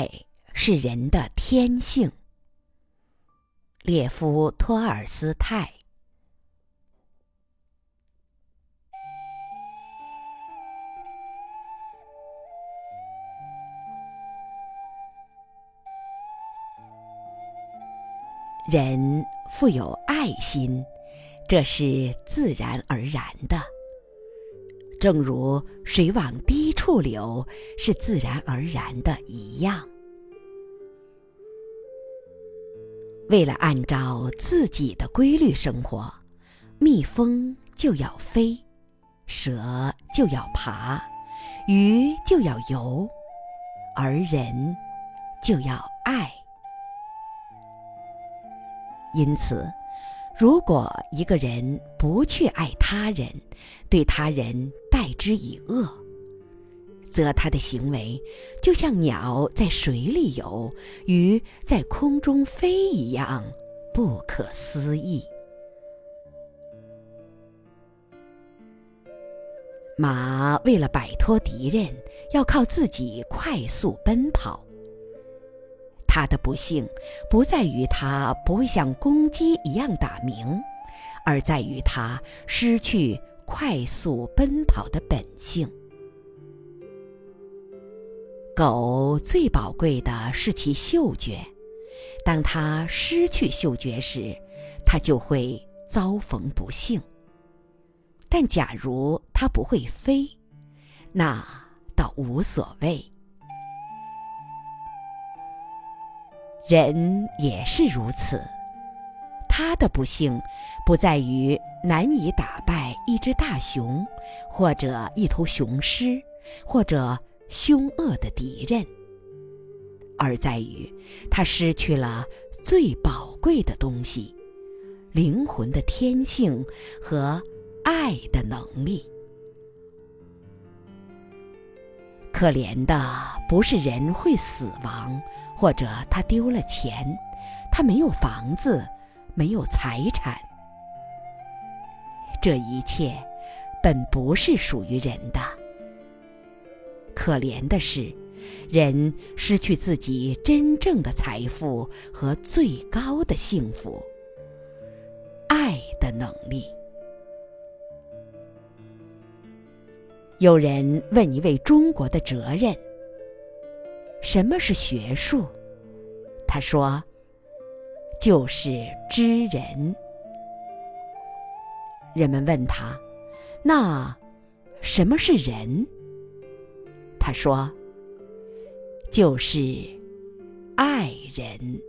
爱是人的天性。列夫·托尔斯泰。人富有爱心，这是自然而然的，正如水往低处流是自然而然的一样。为了按照自己的规律生活，蜜蜂就要飞，蛇就要爬，鱼就要游，而人就要爱。因此，如果一个人不去爱他人，对他人待之以恶，则他的行为就像鸟在水里游、鱼在空中飞一样不可思议。马为了摆脱敌人，要靠自己快速奔跑。他的不幸不在于他不会像公鸡一样打鸣，而在于他失去快速奔跑的本性。狗最宝贵的是其嗅觉，当它失去嗅觉时，它就会遭逢不幸。但假如它不会飞，那倒无所谓。人也是如此，他的不幸不在于难以打败一只大熊，或者一头雄狮，或者凶恶的敌人，而在于他失去了最宝贵的东西——灵魂的天性和爱的能力。可怜的不是人会死亡。或者他丢了钱，他没有房子，没有财产，这一切本不是属于人的。可怜的是，人失去自己真正的财富和最高的幸福——爱的能力。有人问一位中国的哲人。什么是学术？他说：“就是知人。”人们问他：“那什么是人？”他说：“就是爱人。”